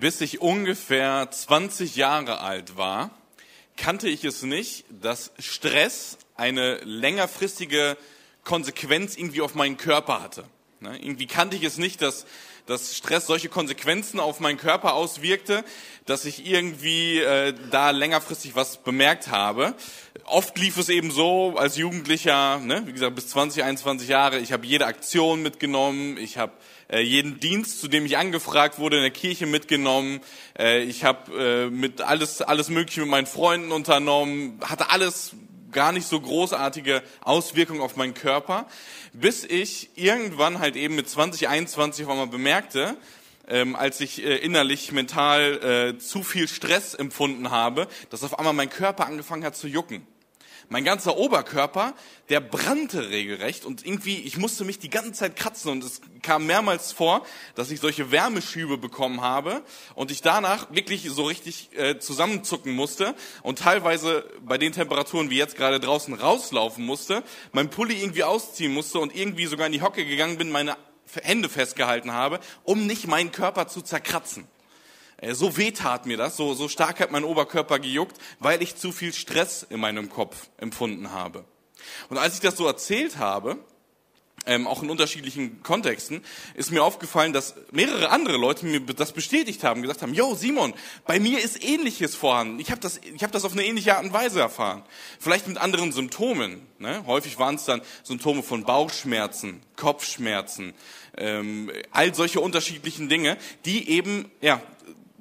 Bis ich ungefähr 20 Jahre alt war, kannte ich es nicht, dass Stress eine längerfristige Konsequenz irgendwie auf meinen Körper hatte. Ne? Irgendwie kannte ich es nicht, dass, dass Stress solche Konsequenzen auf meinen Körper auswirkte, dass ich irgendwie äh, da längerfristig was bemerkt habe. Oft lief es eben so als Jugendlicher, ne? wie gesagt bis 20, 21 Jahre, ich habe jede Aktion mitgenommen, ich habe jeden Dienst, zu dem ich angefragt wurde, in der Kirche mitgenommen. Äh, ich habe äh, mit alles alles Mögliche mit meinen Freunden unternommen, hatte alles gar nicht so großartige Auswirkungen auf meinen Körper, bis ich irgendwann halt eben mit 20, 21 auf einmal bemerkte, ähm, als ich äh, innerlich, mental äh, zu viel Stress empfunden habe, dass auf einmal mein Körper angefangen hat zu jucken. Mein ganzer Oberkörper, der brannte regelrecht und irgendwie, ich musste mich die ganze Zeit kratzen und es kam mehrmals vor, dass ich solche Wärmeschübe bekommen habe und ich danach wirklich so richtig äh, zusammenzucken musste und teilweise bei den Temperaturen wie jetzt gerade draußen rauslaufen musste, mein Pulli irgendwie ausziehen musste und irgendwie sogar in die Hocke gegangen bin, meine Hände festgehalten habe, um nicht meinen Körper zu zerkratzen. Äh, so weh tat mir das, so, so stark hat mein Oberkörper gejuckt, weil ich zu viel Stress in meinem Kopf empfunden habe. Und als ich das so erzählt habe, ähm, auch in unterschiedlichen Kontexten, ist mir aufgefallen, dass mehrere andere Leute mir das bestätigt haben, gesagt haben, yo Simon, bei mir ist Ähnliches vorhanden. Ich habe das, ich hab das auf eine ähnliche Art und Weise erfahren. Vielleicht mit anderen Symptomen. Ne? Häufig waren es dann Symptome von Bauchschmerzen, Kopfschmerzen, ähm, all solche unterschiedlichen Dinge, die eben ja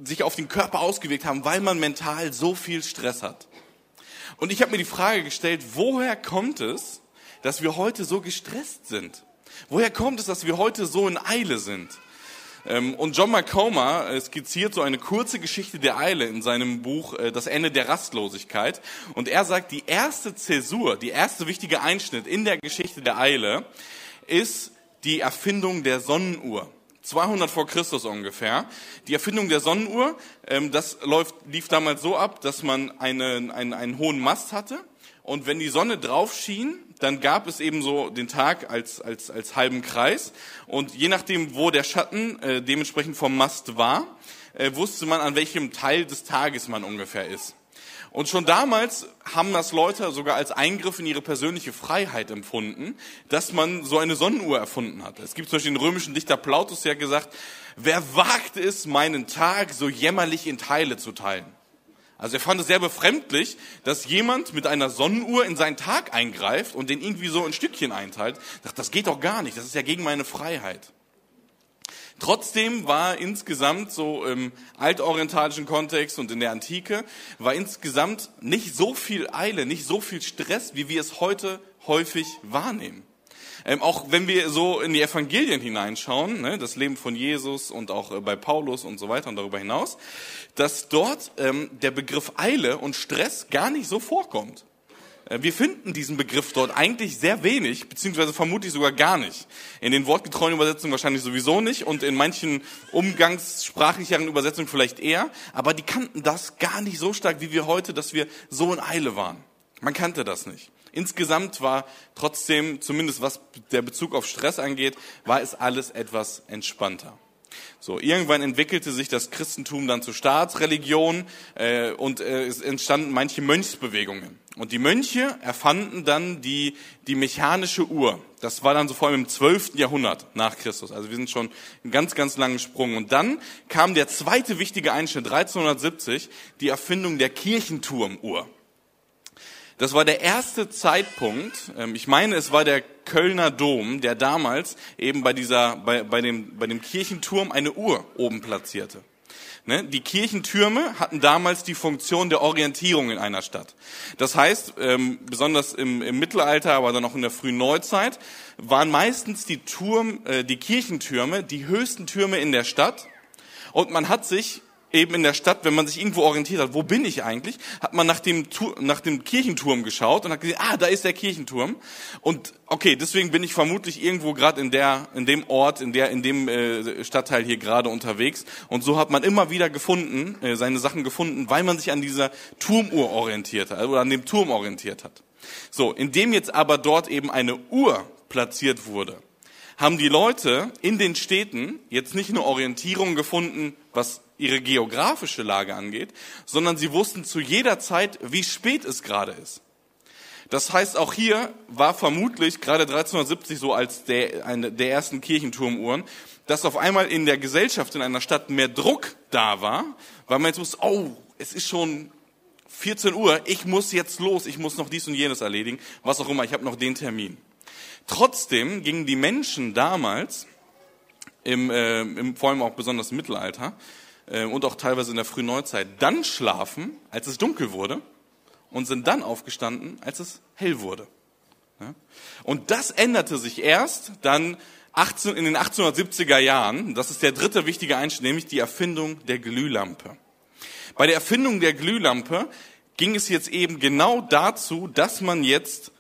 sich auf den Körper ausgewirkt haben, weil man mental so viel Stress hat. Und ich habe mir die Frage gestellt, woher kommt es, dass wir heute so gestresst sind? Woher kommt es, dass wir heute so in Eile sind? Ähm, und John McComa äh, skizziert so eine kurze Geschichte der Eile in seinem Buch äh, Das Ende der Rastlosigkeit. Und er sagt, die erste Zäsur, die erste wichtige Einschnitt in der Geschichte der Eile ist die Erfindung der Sonnenuhr. 200 vor Christus ungefähr. Die Erfindung der Sonnenuhr, ähm, das läuft, lief damals so ab, dass man eine, einen, einen hohen Mast hatte und wenn die Sonne drauf schien, dann gab es eben so den Tag als, als, als halben Kreis und je nachdem, wo der Schatten äh, dementsprechend vom Mast war, äh, wusste man, an welchem Teil des Tages man ungefähr ist. Und schon damals haben das Leute sogar als Eingriff in ihre persönliche Freiheit empfunden, dass man so eine Sonnenuhr erfunden hat. Es gibt zum Beispiel den römischen Dichter Plautus, der gesagt, wer wagt es, meinen Tag so jämmerlich in Teile zu teilen? Also er fand es sehr befremdlich, dass jemand mit einer Sonnenuhr in seinen Tag eingreift und den irgendwie so in Stückchen einteilt. Ich dachte, das geht doch gar nicht, das ist ja gegen meine Freiheit. Trotzdem war insgesamt so im altorientalischen Kontext und in der Antike war insgesamt nicht so viel Eile, nicht so viel Stress, wie wir es heute häufig wahrnehmen. Ähm, auch wenn wir so in die Evangelien hineinschauen, ne, das Leben von Jesus und auch äh, bei Paulus und so weiter und darüber hinaus, dass dort ähm, der Begriff Eile und Stress gar nicht so vorkommt. Äh, wir finden diesen Begriff dort eigentlich sehr wenig, beziehungsweise vermutlich sogar gar nicht. In den wortgetreuen Übersetzungen wahrscheinlich sowieso nicht und in manchen umgangssprachlicheren Übersetzungen vielleicht eher, aber die kannten das gar nicht so stark wie wir heute, dass wir so in Eile waren. Man kannte das nicht. Insgesamt war trotzdem, zumindest was der Bezug auf Stress angeht, war es alles etwas entspannter. So, irgendwann entwickelte sich das Christentum dann zur Staatsreligion äh, und äh, es entstanden manche Mönchsbewegungen. Und die Mönche erfanden dann die, die mechanische Uhr. Das war dann so vor allem im 12. Jahrhundert nach Christus. Also wir sind schon einen ganz, ganz langen Sprung. Und dann kam der zweite wichtige Einschnitt, 1370, die Erfindung der Kirchenturmuhr. Das war der erste Zeitpunkt, ähm, ich meine, es war der Kölner Dom, der damals eben bei dieser, bei, bei dem, bei dem Kirchenturm eine Uhr oben platzierte. Ne? Die Kirchentürme hatten damals die Funktion der Orientierung in einer Stadt. Das heißt, ähm, besonders im, Mittelalter, aber dann auch in der frühen Neuzeit, waren meistens die, Turm, äh, die Kirchentürme die höchsten Türme in der Stadt. Und man hat sich eben in der Stadt, wenn man sich irgendwo orientiert hat, wo bin ich eigentlich, hat man nach dem, nach dem Kirchenturm geschaut und hat gesehen, ah, da ist der Kirchenturm. Und okay, deswegen bin ich vermutlich irgendwo gerade in der, in dem Ort, in der, in dem äh, Stadtteil hier gerade unterwegs. Und so hat man immer wieder gefunden, äh, seine Sachen gefunden, weil man sich an dieser Turmuhr orientiert hat oder an dem Turm orientiert hat. So, indem jetzt aber dort eben eine Uhr platziert wurde, haben die Leute in den Städten jetzt nicht nur Orientierung gefunden, was ihre geografische Lage angeht, sondern sie wussten zu jeder Zeit, wie spät es gerade ist. Das heißt, auch hier war vermutlich gerade 1370 so als der, eine der ersten Kirchenturmuhren, dass auf einmal in der Gesellschaft in einer Stadt mehr Druck da war, weil man jetzt wusste, oh, es ist schon 14 Uhr, ich muss jetzt los, ich muss noch dies und jenes erledigen, was auch immer, ich habe noch den Termin. Trotzdem gingen die Menschen damals, im, äh, im, vor allem auch besonders im Mittelalter und auch teilweise in der frühen Neuzeit, dann schlafen, als es dunkel wurde und sind dann aufgestanden, als es hell wurde. Und das änderte sich erst dann 18, in den 1870er Jahren. Das ist der dritte wichtige Einschnitt, nämlich die Erfindung der Glühlampe. Bei der Erfindung der Glühlampe ging es jetzt eben genau dazu, dass man jetzt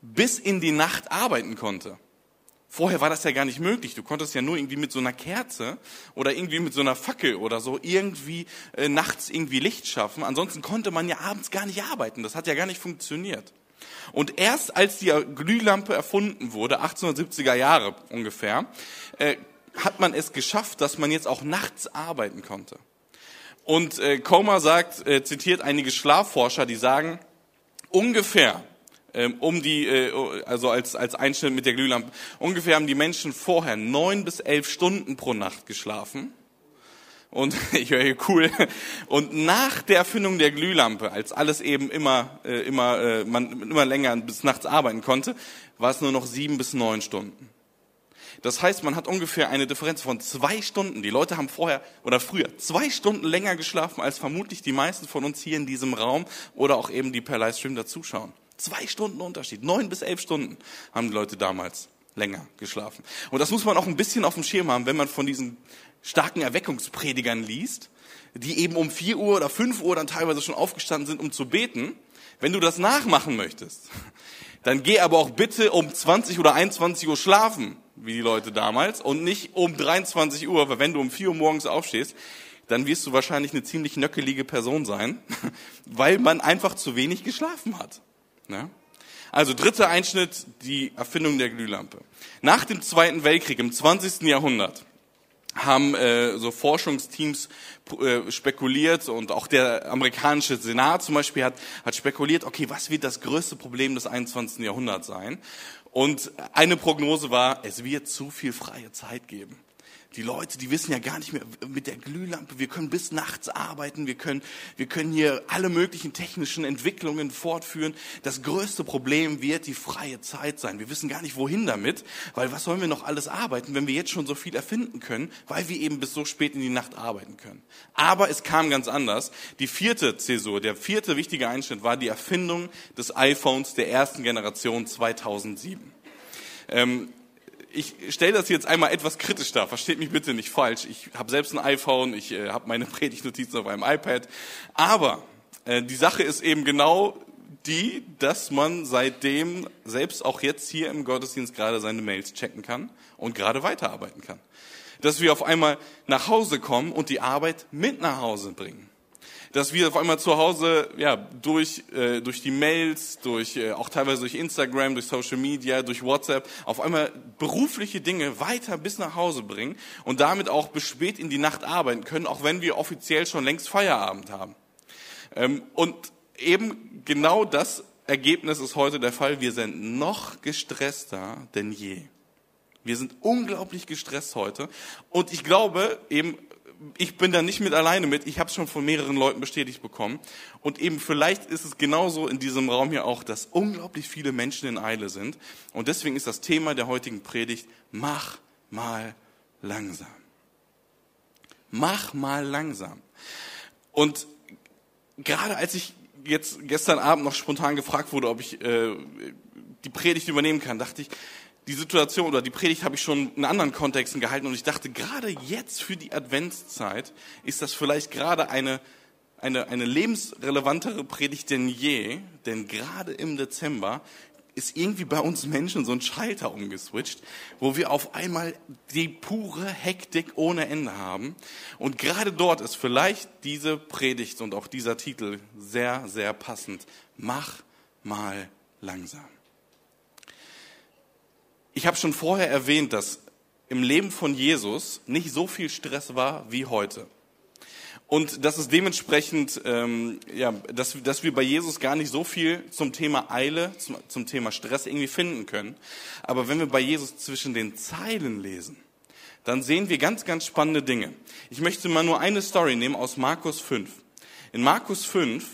bis in die Nacht arbeiten konnte. Vorher war das ja gar nicht möglich. Du konntest ja nur irgendwie mit so einer Kerze oder irgendwie mit so einer Fackel oder so irgendwie äh, nachts irgendwie Licht schaffen. Ansonsten konnte man ja abends gar nicht arbeiten. Das hat ja gar nicht funktioniert. Und erst als die Glühlampe erfunden wurde, 1870er Jahre ungefähr, äh, hat man es geschafft, dass man jetzt auch nachts arbeiten konnte. Und äh, Comer sagt, äh, zitiert einige Schlafforscher, die sagen, ungefähr um die, äh, also als, als Einschnitt mit der Glühlampe, ungefähr haben die Menschen vorher neun bis elf Stunden pro Nacht geschlafen. Und ich höre hier cool. Und nach der Erfindung der Glühlampe, als alles eben immer, äh, immer, äh, man immer länger bis nachts arbeiten konnte, war es nur noch sieben bis neun Stunden. Das heißt, man hat ungefähr eine Differenz von zwei Stunden. Die Leute haben vorher oder früher zwei Stunden länger geschlafen als vermutlich die meisten von uns hier in diesem Raum oder auch eben die per Livestream dazuschauen. Zwei Stunden Unterschied. Neun bis elf Stunden haben die Leute damals länger geschlafen. Und das muss man auch ein bisschen auf dem Schirm haben, wenn man von diesen starken Erweckungspredigern liest, die eben um vier Uhr oder fünf Uhr dann teilweise schon aufgestanden sind, um zu beten. Wenn du das nachmachen möchtest, dann geh aber auch bitte um 20 oder 21 Uhr schlafen wie die Leute damals, und nicht um 23 Uhr, weil wenn du um 4 Uhr morgens aufstehst, dann wirst du wahrscheinlich eine ziemlich nöckelige Person sein, weil man einfach zu wenig geschlafen hat. Ja? Also dritter Einschnitt, die Erfindung der Glühlampe. Nach dem Zweiten Weltkrieg im 20. Jahrhundert haben äh, so Forschungsteams äh, spekuliert und auch der amerikanische Senat zum Beispiel hat, hat spekuliert, okay, was wird das größte Problem des 21. Jahrhunderts sein? Und eine Prognose war, es wird zu viel freie Zeit geben. Die Leute, die wissen ja gar nicht mehr mit der Glühlampe, wir können bis nachts arbeiten, wir können, wir können hier alle möglichen technischen Entwicklungen fortführen. Das größte Problem wird die freie Zeit sein. Wir wissen gar nicht, wohin damit, weil was sollen wir noch alles arbeiten, wenn wir jetzt schon so viel erfinden können, weil wir eben bis so spät in die Nacht arbeiten können. Aber es kam ganz anders. Die vierte Zäsur, der vierte wichtige Einschnitt war die Erfindung des iPhones der ersten Generation 2007. Ähm, ich stelle das jetzt einmal etwas kritisch dar, versteht mich bitte nicht falsch. Ich habe selbst ein iPhone, ich äh, habe meine Predigtnotizen auf einem iPad. Aber äh, die Sache ist eben genau die, dass man seitdem selbst auch jetzt hier im Gottesdienst gerade seine Mails checken kann und gerade weiterarbeiten kann. Dass wir auf einmal nach Hause kommen und die Arbeit mit nach Hause bringen dass wir auf einmal zu Hause ja durch äh, durch die Mails, durch äh, auch teilweise durch Instagram, durch Social Media, durch WhatsApp auf einmal berufliche Dinge weiter bis nach Hause bringen und damit auch bis spät in die Nacht arbeiten können, auch wenn wir offiziell schon längst Feierabend haben. Ähm, und eben genau das Ergebnis ist heute der Fall. Wir sind noch gestresster denn je. Wir sind unglaublich gestresst heute. Und ich glaube, eben ich bin da nicht mit alleine mit. Ich habe es schon von mehreren Leuten bestätigt bekommen. Und eben vielleicht ist es genauso in diesem Raum hier auch, dass unglaublich viele Menschen in Eile sind. Und deswegen ist das Thema der heutigen Predigt, mach mal langsam. Mach mal langsam. Und gerade als ich jetzt gestern Abend noch spontan gefragt wurde, ob ich äh, die Predigt übernehmen kann, dachte ich, die Situation oder die Predigt habe ich schon in anderen Kontexten gehalten und ich dachte, gerade jetzt für die Adventszeit ist das vielleicht gerade eine, eine, eine lebensrelevantere Predigt denn je, denn gerade im Dezember ist irgendwie bei uns Menschen so ein Schalter umgeswitcht, wo wir auf einmal die pure Hektik ohne Ende haben. Und gerade dort ist vielleicht diese Predigt und auch dieser Titel sehr, sehr passend. Mach mal langsam. Ich habe schon vorher erwähnt, dass im Leben von Jesus nicht so viel Stress war wie heute. Und dass es dementsprechend, ähm, ja, dass, dass wir bei Jesus gar nicht so viel zum Thema Eile, zum, zum Thema Stress irgendwie finden können. Aber wenn wir bei Jesus zwischen den Zeilen lesen, dann sehen wir ganz, ganz spannende Dinge. Ich möchte mal nur eine Story nehmen aus Markus 5. In Markus 5,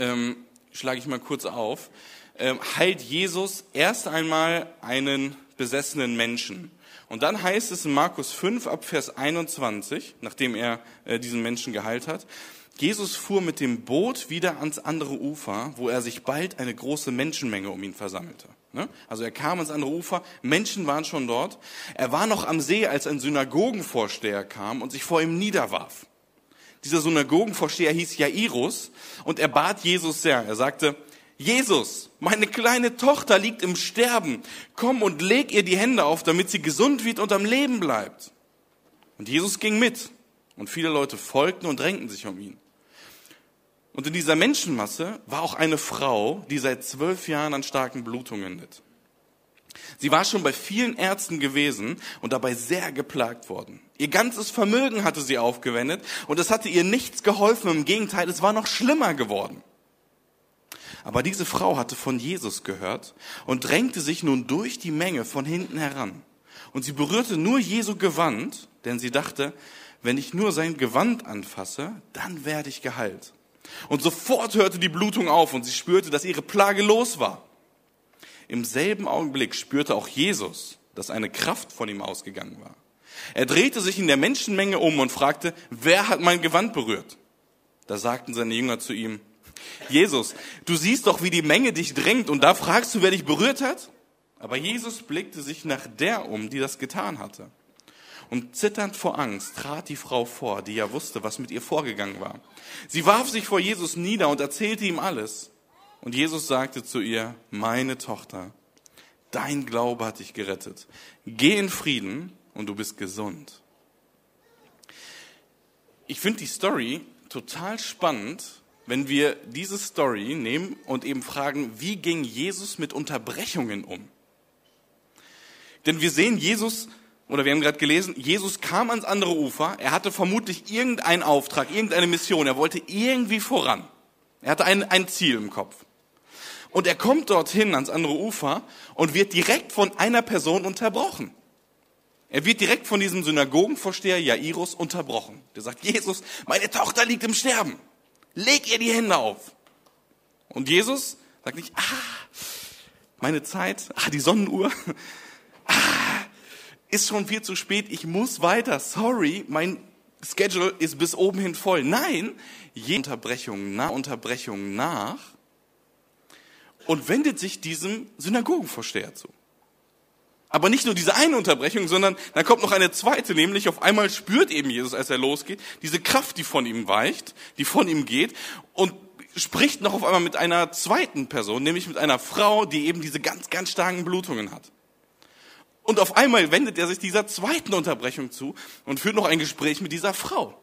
ähm, schlage ich mal kurz auf, heilt Jesus erst einmal einen besessenen Menschen. Und dann heißt es in Markus 5 ab Vers 21, nachdem er äh, diesen Menschen geheilt hat, Jesus fuhr mit dem Boot wieder ans andere Ufer, wo er sich bald eine große Menschenmenge um ihn versammelte. Ne? Also er kam ans andere Ufer, Menschen waren schon dort. Er war noch am See, als ein Synagogenvorsteher kam und sich vor ihm niederwarf. Dieser Synagogenvorsteher hieß Jairus und er bat Jesus sehr. Er sagte, Jesus, meine kleine Tochter liegt im Sterben. Komm und leg ihr die Hände auf, damit sie gesund wird und am Leben bleibt. Und Jesus ging mit. Und viele Leute folgten und drängten sich um ihn. Und in dieser Menschenmasse war auch eine Frau, die seit zwölf Jahren an starken Blutungen litt. Sie war schon bei vielen Ärzten gewesen und dabei sehr geplagt worden. Ihr ganzes Vermögen hatte sie aufgewendet und es hatte ihr nichts geholfen. Im Gegenteil, es war noch schlimmer geworden. Aber diese Frau hatte von Jesus gehört und drängte sich nun durch die Menge von hinten heran. Und sie berührte nur Jesu Gewand, denn sie dachte, wenn ich nur sein Gewand anfasse, dann werde ich geheilt. Und sofort hörte die Blutung auf und sie spürte, dass ihre Plage los war. Im selben Augenblick spürte auch Jesus, dass eine Kraft von ihm ausgegangen war. Er drehte sich in der Menschenmenge um und fragte, wer hat mein Gewand berührt? Da sagten seine Jünger zu ihm, Jesus, du siehst doch, wie die Menge dich drängt und da fragst du, wer dich berührt hat? Aber Jesus blickte sich nach der um, die das getan hatte. Und zitternd vor Angst trat die Frau vor, die ja wusste, was mit ihr vorgegangen war. Sie warf sich vor Jesus nieder und erzählte ihm alles. Und Jesus sagte zu ihr, meine Tochter, dein Glaube hat dich gerettet. Geh in Frieden und du bist gesund. Ich finde die Story total spannend, wenn wir diese Story nehmen und eben fragen, wie ging Jesus mit Unterbrechungen um? Denn wir sehen Jesus, oder wir haben gerade gelesen, Jesus kam ans andere Ufer, er hatte vermutlich irgendeinen Auftrag, irgendeine Mission, er wollte irgendwie voran. Er hatte ein, ein Ziel im Kopf. Und er kommt dorthin ans andere Ufer und wird direkt von einer Person unterbrochen. Er wird direkt von diesem Synagogenvorsteher Jairus unterbrochen. Der sagt, Jesus, meine Tochter liegt im Sterben leg ihr die Hände auf. Und Jesus sagt nicht, ah, meine Zeit, ah, die Sonnenuhr, ah, ist schon viel zu spät, ich muss weiter, sorry, mein Schedule ist bis oben hin voll. Nein, je Unterbrechung nach Unterbrechung nach und wendet sich diesem Synagogenvorsteher zu. Aber nicht nur diese eine Unterbrechung, sondern dann kommt noch eine zweite, nämlich auf einmal spürt eben Jesus, als er losgeht, diese Kraft, die von ihm weicht, die von ihm geht und spricht noch auf einmal mit einer zweiten Person, nämlich mit einer Frau, die eben diese ganz, ganz starken Blutungen hat. Und auf einmal wendet er sich dieser zweiten Unterbrechung zu und führt noch ein Gespräch mit dieser Frau.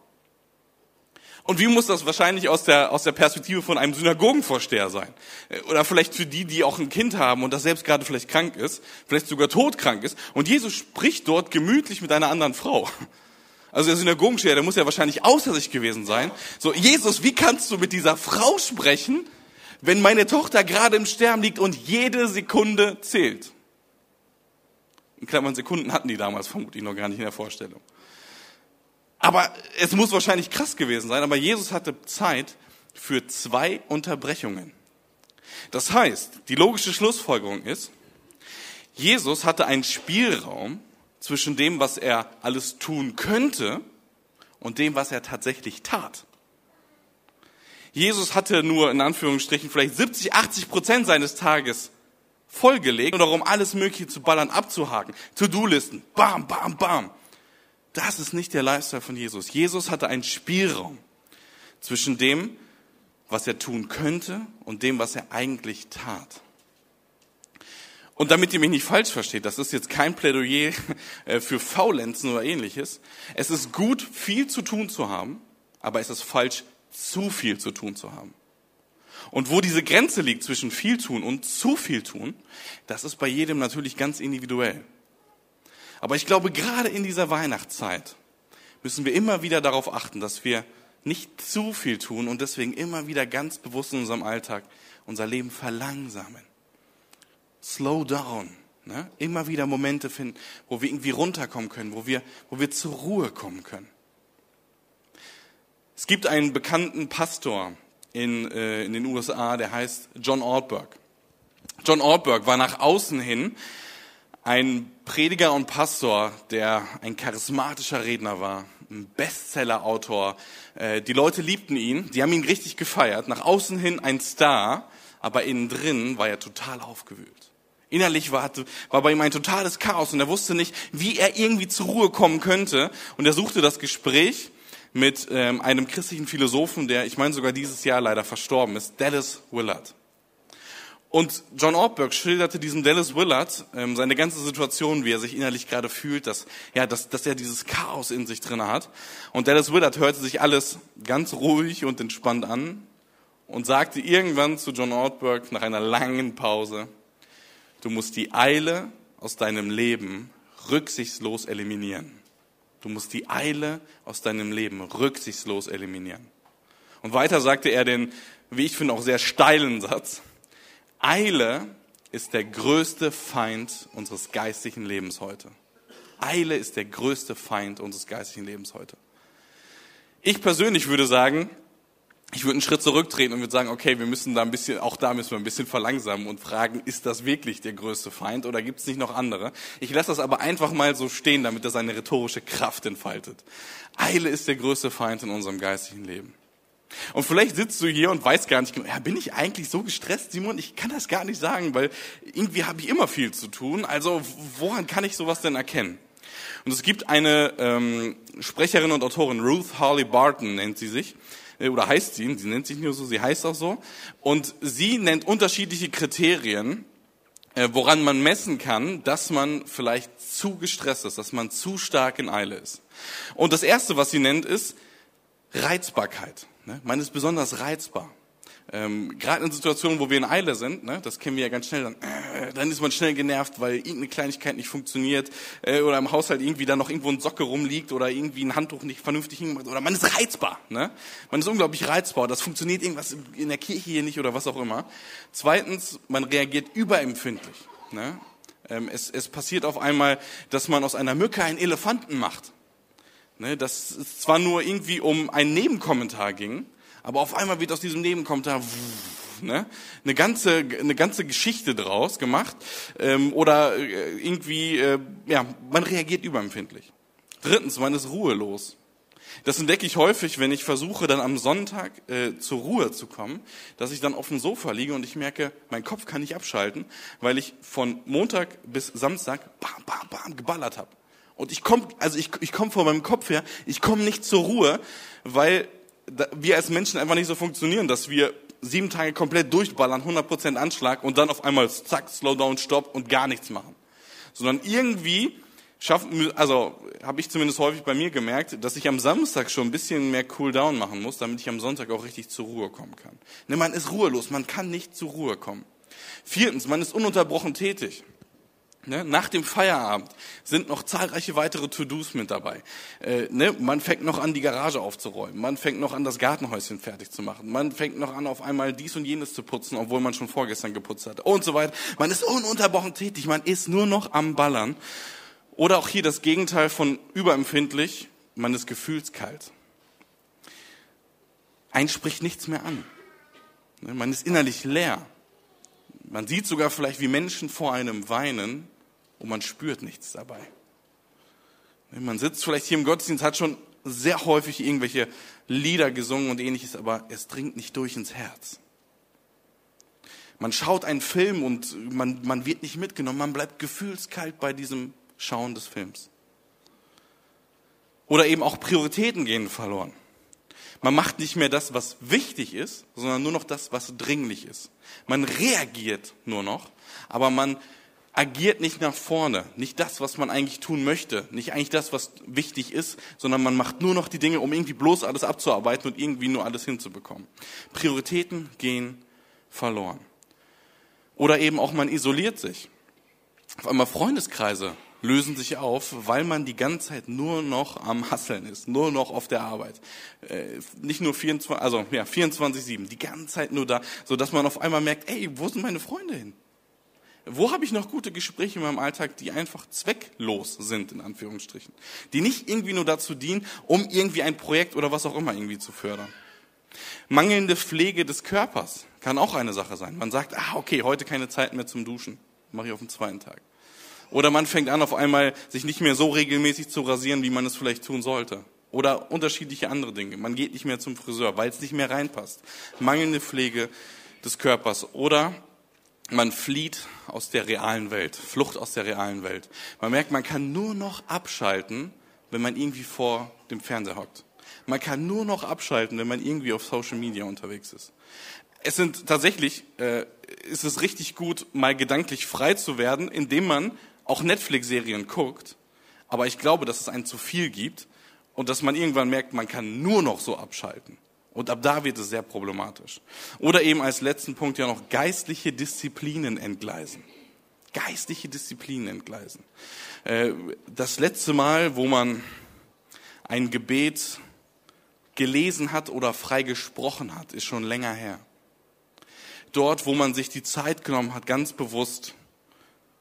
Und wie muss das wahrscheinlich aus der, aus der Perspektive von einem Synagogenvorsteher sein? Äh, oder vielleicht für die, die auch ein Kind haben und das selbst gerade vielleicht krank ist, vielleicht sogar todkrank ist. Und Jesus spricht dort gemütlich mit einer anderen Frau. Also der Synagogensteher, der muss ja wahrscheinlich außer sich gewesen sein. So, Jesus, wie kannst du mit dieser Frau sprechen, wenn meine Tochter gerade im Sterben liegt und jede Sekunde zählt? In Klammern Sekunden hatten die damals vermutlich noch gar nicht in der Vorstellung. Aber es muss wahrscheinlich krass gewesen sein, aber Jesus hatte Zeit für zwei Unterbrechungen. Das heißt, die logische Schlussfolgerung ist, Jesus hatte einen Spielraum zwischen dem, was er alles tun könnte und dem, was er tatsächlich tat. Jesus hatte nur in Anführungsstrichen vielleicht 70, 80 Prozent seines Tages vollgelegt, nur darum alles Mögliche zu ballern, abzuhaken. To-Do-Listen, bam, bam, bam. Das ist nicht der Lifestyle von Jesus. Jesus hatte einen Spielraum zwischen dem, was er tun könnte und dem, was er eigentlich tat. Und damit ihr mich nicht falsch versteht, das ist jetzt kein Plädoyer äh, für Faulenzen oder ähnliches. Es ist gut, viel zu tun zu haben, aber es ist falsch, zu viel zu tun zu haben. Und wo diese Grenze liegt zwischen viel tun und zu viel tun, das ist bei jedem natürlich ganz individuell. Aber ich glaube, gerade in dieser Weihnachtszeit müssen wir immer wieder darauf achten, dass wir nicht zu viel tun und deswegen immer wieder ganz bewusst in unserem Alltag unser Leben verlangsamen. Slow down. Ne? Immer wieder Momente finden, wo wir irgendwie runterkommen können, wo wir, wo wir zur Ruhe kommen können. Es gibt einen bekannten Pastor in, äh, in den USA, der heißt John Ortberg. John Ortberg war nach außen hin ein Prediger und Pastor, der ein charismatischer Redner war, ein Bestseller-Autor. Äh, die Leute liebten ihn, die haben ihn richtig gefeiert. Nach außen hin ein Star, aber innen drin war er total aufgewühlt. Innerlich war, war bei ihm ein totales Chaos und er wusste nicht, wie er irgendwie zur Ruhe kommen könnte. Und er suchte das Gespräch mit ähm, einem christlichen Philosophen, der, ich meine, sogar dieses Jahr leider verstorben ist, Dallas Willard. Und John Ortberg schilderte diesem Dallas Willard ähm, seine ganze Situation, wie er sich innerlich gerade fühlt, dass, ja, dass, dass er dieses Chaos in sich drin hat. Und Dallas Willard hörte sich alles ganz ruhig und entspannt an und sagte irgendwann zu John Ortberg nach einer langen Pause, du musst die Eile aus deinem Leben rücksichtslos eliminieren. Du musst die Eile aus deinem Leben rücksichtslos eliminieren. Und weiter sagte er den, wie ich finde, auch sehr steilen Satz. Eile ist der größte Feind unseres geistlichen Lebens heute. Eile ist der größte Feind unseres geistlichen Lebens heute. Ich persönlich würde sagen, ich würde einen Schritt zurücktreten und würde sagen, okay, wir müssen da ein bisschen, auch da müssen wir ein bisschen verlangsamen und fragen, ist das wirklich der größte Feind oder gibt es nicht noch andere? Ich lasse das aber einfach mal so stehen, damit das eine rhetorische Kraft entfaltet. Eile ist der größte Feind in unserem geistigen Leben. Und vielleicht sitzt du hier und weißt gar nicht genau, ja, bin ich eigentlich so gestresst, Simon? Ich kann das gar nicht sagen, weil irgendwie habe ich immer viel zu tun. Also woran kann ich sowas denn erkennen? Und es gibt eine ähm, Sprecherin und Autorin, Ruth Harley Barton nennt sie sich, äh, oder heißt sie, sie nennt sich nur so, sie heißt auch so. Und sie nennt unterschiedliche Kriterien, äh, woran man messen kann, dass man vielleicht zu gestresst ist, dass man zu stark in Eile ist. Und das erste, was sie nennt, ist Reizbarkeit. Ne? Man ist besonders reizbar. Ähm, Gerade in Situationen, wo wir in Eile sind, ne, das kennen wir ja ganz schnell, dann, äh, dann ist man schnell genervt, weil irgendeine Kleinigkeit nicht funktioniert äh, oder im Haushalt irgendwie da noch irgendwo ein Socke rumliegt oder irgendwie ein Handtuch nicht vernünftig hingemacht oder man ist reizbar. Ne? Man ist unglaublich reizbar. Das funktioniert irgendwas in der Kirche hier nicht oder was auch immer. Zweitens, man reagiert überempfindlich. Ne? Ähm, es, es passiert auf einmal, dass man aus einer Mücke einen Elefanten macht. Ne? Dass es zwar nur irgendwie um einen Nebenkommentar ging, aber auf einmal wird aus diesem Nebenkommentar ne, eine ganze eine ganze Geschichte draus gemacht ähm, oder äh, irgendwie äh, ja man reagiert überempfindlich. Drittens, man ist ruhelos. Das entdecke ich häufig, wenn ich versuche, dann am Sonntag äh, zur Ruhe zu kommen, dass ich dann auf dem Sofa liege und ich merke, mein Kopf kann nicht abschalten, weil ich von Montag bis Samstag bam, bam, bam geballert habe. Und ich komme, also ich, ich komme vor meinem Kopf her, ich komme nicht zur Ruhe, weil wir als Menschen einfach nicht so funktionieren, dass wir sieben Tage komplett durchballern, 100% Anschlag und dann auf einmal zack, Slowdown, Stopp und gar nichts machen. Sondern irgendwie schaffen, also habe ich zumindest häufig bei mir gemerkt, dass ich am Samstag schon ein bisschen mehr Cooldown machen muss, damit ich am Sonntag auch richtig zur Ruhe kommen kann. Ne, man ist ruhelos, man kann nicht zur Ruhe kommen. Viertens, man ist ununterbrochen tätig. Ne? Nach dem Feierabend sind noch zahlreiche weitere To-Dos mit dabei. Äh, ne? Man fängt noch an, die Garage aufzuräumen. Man fängt noch an, das Gartenhäuschen fertig zu machen. Man fängt noch an, auf einmal dies und jenes zu putzen, obwohl man schon vorgestern geputzt hat. Und so weiter. Man ist ununterbrochen tätig. Man ist nur noch am Ballern. Oder auch hier das Gegenteil von überempfindlich. Man ist gefühlskalt. Ein spricht nichts mehr an. Ne? Man ist innerlich leer. Man sieht sogar vielleicht, wie Menschen vor einem weinen, und man spürt nichts dabei. Man sitzt vielleicht hier im Gottesdienst, hat schon sehr häufig irgendwelche Lieder gesungen und ähnliches, aber es dringt nicht durch ins Herz. Man schaut einen Film und man, man wird nicht mitgenommen, man bleibt gefühlskalt bei diesem Schauen des Films. Oder eben auch Prioritäten gehen verloren. Man macht nicht mehr das, was wichtig ist, sondern nur noch das, was dringlich ist. Man reagiert nur noch, aber man agiert nicht nach vorne, nicht das, was man eigentlich tun möchte, nicht eigentlich das, was wichtig ist, sondern man macht nur noch die Dinge, um irgendwie bloß alles abzuarbeiten und irgendwie nur alles hinzubekommen. Prioritäten gehen verloren. Oder eben auch man isoliert sich. Auf einmal Freundeskreise lösen sich auf, weil man die ganze Zeit nur noch am Hasseln ist, nur noch auf der Arbeit. Äh, nicht nur 24, also ja, 24-7, die ganze Zeit nur da, so dass man auf einmal merkt, ey, wo sind meine Freunde hin? Wo habe ich noch gute Gespräche in meinem Alltag, die einfach zwecklos sind, in Anführungsstrichen? Die nicht irgendwie nur dazu dienen, um irgendwie ein Projekt oder was auch immer irgendwie zu fördern. Mangelnde Pflege des Körpers kann auch eine Sache sein. Man sagt, ah, okay, heute keine Zeit mehr zum Duschen. Mache ich auf den zweiten Tag. Oder man fängt an, auf einmal sich nicht mehr so regelmäßig zu rasieren, wie man es vielleicht tun sollte. Oder unterschiedliche andere Dinge. Man geht nicht mehr zum Friseur, weil es nicht mehr reinpasst. Mangelnde Pflege des Körpers. Oder man flieht aus der realen Welt, Flucht aus der realen Welt. Man merkt, man kann nur noch abschalten, wenn man irgendwie vor dem Fernseher hockt. Man kann nur noch abschalten, wenn man irgendwie auf Social Media unterwegs ist. Es sind tatsächlich, äh, ist es richtig gut, mal gedanklich frei zu werden, indem man auch Netflix-Serien guckt. Aber ich glaube, dass es einen zu viel gibt und dass man irgendwann merkt, man kann nur noch so abschalten. Und ab da wird es sehr problematisch. Oder eben als letzten Punkt ja noch geistliche Disziplinen entgleisen. Geistliche Disziplinen entgleisen. Äh, das letzte Mal, wo man ein Gebet gelesen hat oder frei gesprochen hat, ist schon länger her. Dort, wo man sich die Zeit genommen hat, ganz bewusst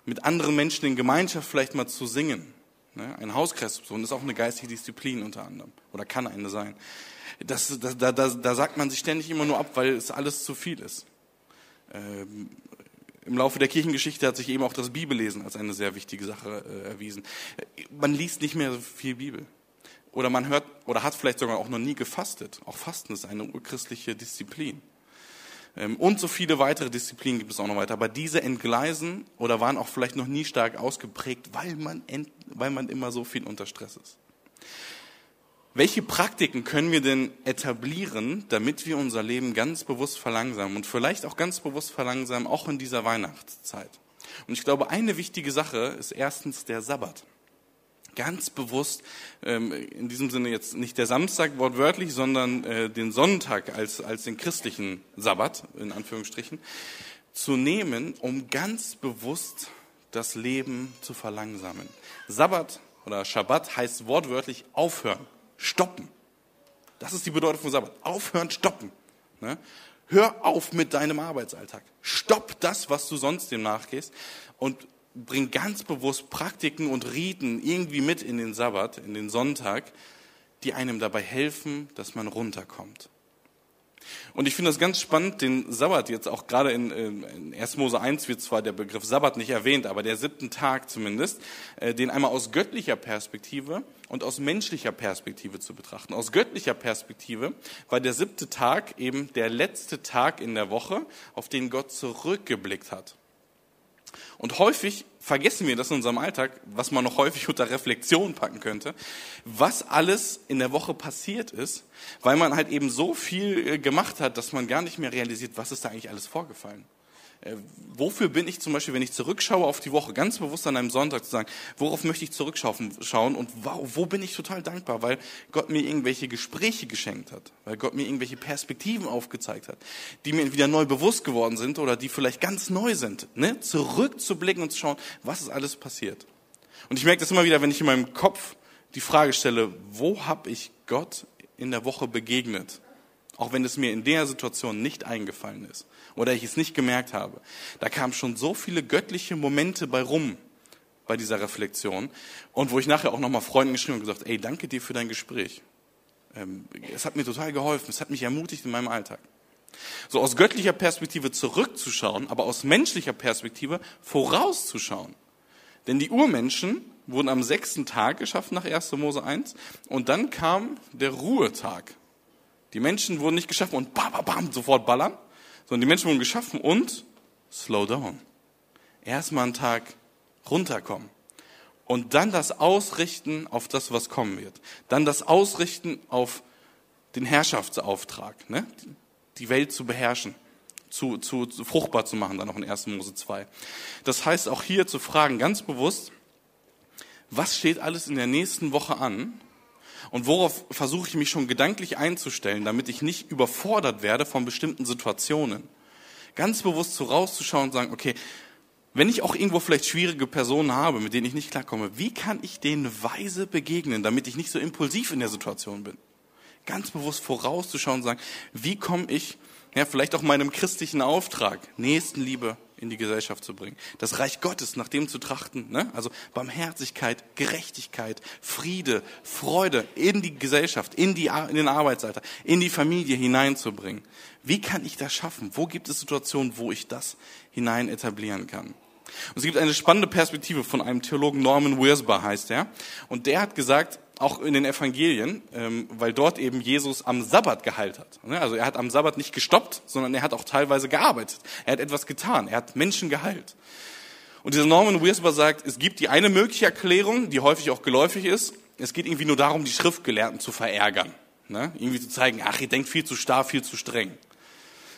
mit anderen Menschen in Gemeinschaft vielleicht mal zu singen. Ne? Ein Hauskreis zu besuchen, ist auch eine geistige Disziplin unter anderem oder kann eine sein das, das, da, da, da sagt man sich ständig immer nur ab, weil es alles zu viel ist. Ähm, Im Laufe der Kirchengeschichte hat sich eben auch das Bibellesen als eine sehr wichtige Sache äh, erwiesen. Man liest nicht mehr so viel Bibel. Oder man hört oder hat vielleicht sogar auch noch nie gefastet. Auch Fasten ist eine urchristliche Disziplin. Ähm, und so viele weitere Disziplinen gibt es auch noch weiter. Aber diese entgleisen oder waren auch vielleicht noch nie stark ausgeprägt, weil man, weil man immer so viel unter Stress ist. Welche Praktiken können wir denn etablieren, damit wir unser Leben ganz bewusst verlangsamen und vielleicht auch ganz bewusst verlangsamen, auch in dieser Weihnachtszeit? Und ich glaube, eine wichtige Sache ist erstens der Sabbat. Ganz bewusst, ähm, in diesem Sinne jetzt nicht der Samstag wortwörtlich, sondern äh, den Sonntag als, als den christlichen Sabbat, in Anführungsstrichen, zu nehmen, um ganz bewusst das Leben zu verlangsamen. Sabbat oder Schabbat heißt wortwörtlich aufhören stoppen. Das ist die Bedeutung von Sabbat. Aufhören, stoppen. Ne? Hör auf mit deinem Arbeitsalltag. Stopp das, was du sonst dem nachgehst und bring ganz bewusst Praktiken und Riten irgendwie mit in den Sabbat, in den Sonntag, die einem dabei helfen, dass man runterkommt. Und ich finde das ganz spannend, den Sabbat jetzt auch gerade in, in 1. Mose 1 wird zwar der Begriff Sabbat nicht erwähnt, aber der siebten Tag zumindest, äh, den einmal aus göttlicher Perspektive und aus menschlicher Perspektive zu betrachten. Aus göttlicher Perspektive war der siebte Tag eben der letzte Tag in der Woche, auf den Gott zurückgeblickt hat. Und häufig vergessen wir das in unserem Alltag, was man noch häufig unter Reflexion packen könnte, was alles in der Woche passiert ist, weil man halt eben so viel äh, gemacht hat, dass man gar nicht mehr realisiert, was ist da eigentlich alles vorgefallen. Äh, wofür bin ich zum Beispiel, wenn ich zurückschaue auf die Woche, ganz bewusst an einem Sonntag zu sagen, worauf möchte ich zurückschauen und wo bin ich total dankbar, weil Gott mir irgendwelche Gespräche geschenkt hat, weil Gott mir irgendwelche Perspektiven aufgezeigt hat, die mir wieder neu bewusst geworden sind oder die vielleicht ganz neu sind, ne? zurückzublicken und zu schauen, was ist alles passiert. Und ich merke das immer wieder, wenn ich in meinem Kopf die Frage stelle, wo habe ich Gott in der Woche begegnet? Auch wenn es mir in der Situation nicht eingefallen ist oder ich es nicht gemerkt habe. Da kamen schon so viele göttliche Momente bei rum bei dieser Reflexion und wo ich nachher auch nochmal Freunden geschrieben und gesagt, ey, danke dir für dein Gespräch. Ähm, es hat mir total geholfen, es hat mich ermutigt in meinem Alltag. So aus göttlicher Perspektive zurückzuschauen, aber aus menschlicher Perspektive vorauszuschauen. Denn die Urmenschen wurden am sechsten Tag geschaffen nach 1. Mose 1 und dann kam der Ruhetag. Die Menschen wurden nicht geschaffen und bam, bam, bam, sofort ballern, sondern die Menschen wurden geschaffen und slow down. Erstmal einen Tag runterkommen. Und dann das Ausrichten auf das, was kommen wird. Dann das Ausrichten auf den Herrschaftsauftrag, ne? die Welt zu beherrschen, zu, zu, zu fruchtbar zu machen, dann noch in 1. Mose 2. Das heißt auch hier zu fragen, ganz bewusst, was steht alles in der nächsten Woche an und worauf versuche ich mich schon gedanklich einzustellen, damit ich nicht überfordert werde von bestimmten Situationen. Ganz bewusst so rauszuschauen und sagen, okay, wenn ich auch irgendwo vielleicht schwierige Personen habe, mit denen ich nicht klarkomme, wie kann ich denen weise begegnen, damit ich nicht so impulsiv in der Situation bin? Ganz bewusst vorauszuschauen und sagen, wie komme ich, ja, vielleicht auch meinem christlichen Auftrag, Nächstenliebe in die Gesellschaft zu bringen. Das Reich Gottes, nach dem zu trachten, ne? also Barmherzigkeit, Gerechtigkeit, Friede, Freude in die Gesellschaft, in, die, in den Arbeitsalltag, in die Familie hineinzubringen. Wie kann ich das schaffen? Wo gibt es Situationen, wo ich das hinein etablieren kann? Und es gibt eine spannende Perspektive von einem Theologen, Norman Wirsbar heißt er. Und der hat gesagt, auch in den Evangelien, ähm, weil dort eben Jesus am Sabbat geheilt hat. Ne? Also er hat am Sabbat nicht gestoppt, sondern er hat auch teilweise gearbeitet. Er hat etwas getan. Er hat Menschen geheilt. Und dieser Norman Wirsbar sagt, es gibt die eine mögliche Erklärung, die häufig auch geläufig ist. Es geht irgendwie nur darum, die Schriftgelehrten zu verärgern. Ne? Irgendwie zu zeigen, ach, ihr denkt viel zu starr, viel zu streng.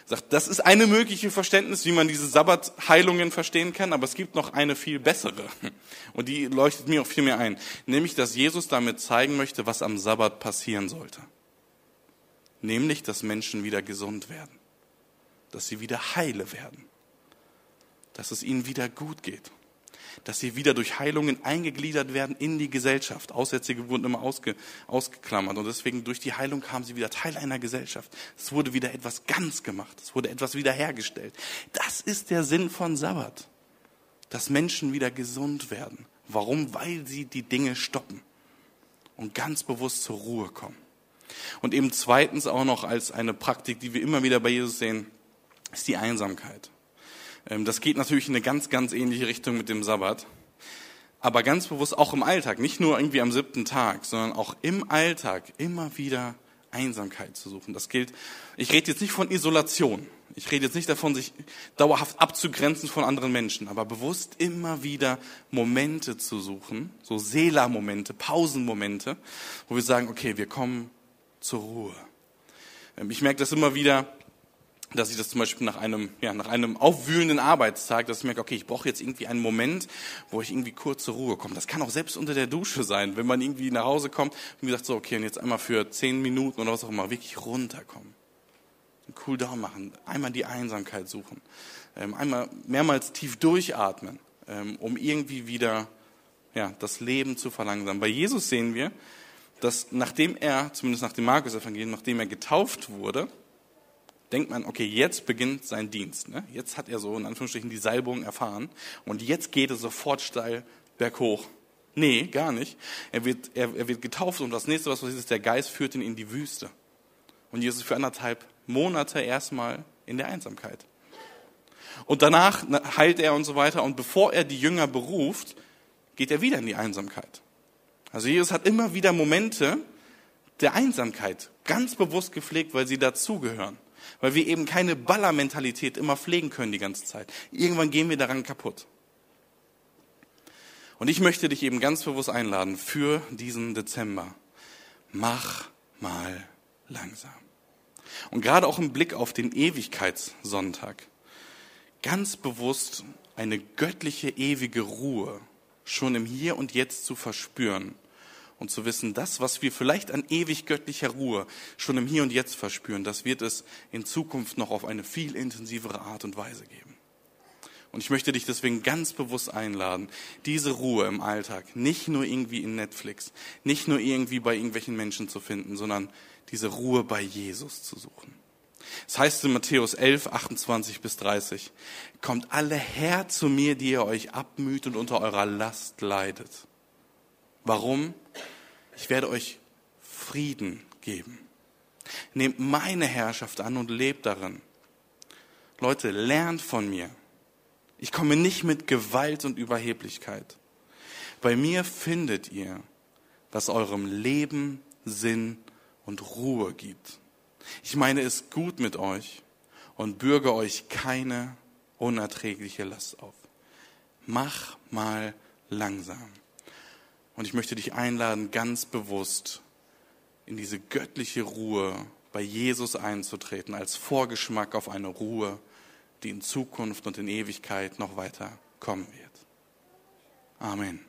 Sagt, das ist eine mögliche Verständnis, wie man diese Sabbatheilungen verstehen kann, aber es gibt noch eine viel bessere. Und die leuchtet mir auch viel mehr ein. Nämlich, dass Jesus damit zeigen möchte, was am Sabbat passieren sollte. Nämlich, dass Menschen wieder gesund werden. Dass sie wieder heile werden. Dass es ihnen wieder gut geht dass sie wieder durch Heilungen eingegliedert werden in die Gesellschaft. Aussätzige wurden immer ausge, ausgeklammert und deswegen durch die Heilung kamen sie wieder Teil einer Gesellschaft. Es wurde wieder etwas ganz gemacht. Es wurde etwas wiederhergestellt. Das ist der Sinn von Sabbat. Dass Menschen wieder gesund werden. Warum? Weil sie die Dinge stoppen und ganz bewusst zur Ruhe kommen. Und eben zweitens auch noch als eine Praktik, die wir immer wieder bei Jesus sehen, ist die Einsamkeit. Ähm, das geht natürlich in eine ganz, ganz ähnliche Richtung mit dem Sabbat. Aber ganz bewusst auch im Alltag, nicht nur irgendwie am siebten Tag, sondern auch im Alltag immer wieder Einsamkeit zu suchen. Das gilt, ich rede jetzt nicht von Isolation. Ich rede jetzt nicht davon, sich dauerhaft abzugrenzen von anderen Menschen, aber bewusst immer wieder Momente zu suchen, so Sela-Momente, Pausenmomente, wo wir sagen, okay, wir kommen zur Ruhe. Ähm, ich merke das immer wieder, dass ich das zum Beispiel nach einem, ja, nach einem aufwühlenden Arbeitstag, dass ich merke, okay, ich brauche jetzt irgendwie einen Moment, wo ich irgendwie kurz zur Ruhe komme. Das kann auch selbst unter der Dusche sein, wenn man irgendwie nach Hause kommt und gesagt, so, okay, und jetzt einmal für zehn Minuten oder was auch immer, wirklich runterkommen. Einen Cool down machen, einmal die Einsamkeit suchen, ähm, einmal mehrmals tief durchatmen, ähm, um irgendwie wieder, ja, das Leben zu verlangsamen. Bei Jesus sehen wir, dass nachdem er, zumindest nach dem Markus-Evangelium, nachdem er getauft wurde, denkt man, okay, jetzt beginnt sein Dienst. Ne? Jetzt hat er so in Anführungsstrichen die Salbung erfahren und jetzt geht es sofort steil berghoch. Nee, gar nicht. Er wird, er, er wird getauft und das nächste, was passiert ist, der Geist führt ihn in die Wüste. Und Jesus für anderthalb Monate erstmal in der Einsamkeit. Und danach heilt er und so weiter. Und bevor er die Jünger beruft, geht er wieder in die Einsamkeit. Also Jesus hat immer wieder Momente der Einsamkeit ganz bewusst gepflegt, weil sie dazugehören weil wir eben keine Ballermentalität immer pflegen können die ganze Zeit. Irgendwann gehen wir daran kaputt. Und ich möchte dich eben ganz bewusst einladen für diesen Dezember. Mach mal langsam. Und gerade auch im Blick auf den Ewigkeitssonntag, ganz bewusst eine göttliche ewige Ruhe schon im Hier und Jetzt zu verspüren und zu wissen, das, was wir vielleicht an ewig göttlicher Ruhe schon im Hier und Jetzt verspüren, das wird es in Zukunft noch auf eine viel intensivere Art und Weise geben. Und ich möchte dich deswegen ganz bewusst einladen, diese Ruhe im Alltag nicht nur irgendwie in Netflix, nicht nur irgendwie bei irgendwelchen Menschen zu finden, sondern diese Ruhe bei Jesus zu suchen. Es das heißt in Matthäus 11, 28 bis 30, kommt alle her zu mir, die ihr euch abmüht und unter eurer Last leidet. Warum? Ich werde euch Frieden geben. Nehmt meine Herrschaft an und lebt darin. Leute, lernt von mir. Ich komme nicht mit Gewalt und Überheblichkeit. Bei mir findet ihr, was eurem Leben Sinn und Ruhe gibt. Ich meine es gut mit euch und bürge euch keine unerträgliche Last auf. Mach mal langsam. Und ich möchte dich einladen, ganz bewusst in diese göttliche Ruhe bei Jesus einzutreten, als Vorgeschmack auf eine Ruhe, die in Zukunft und in Ewigkeit noch weiter kommen wird. Amen.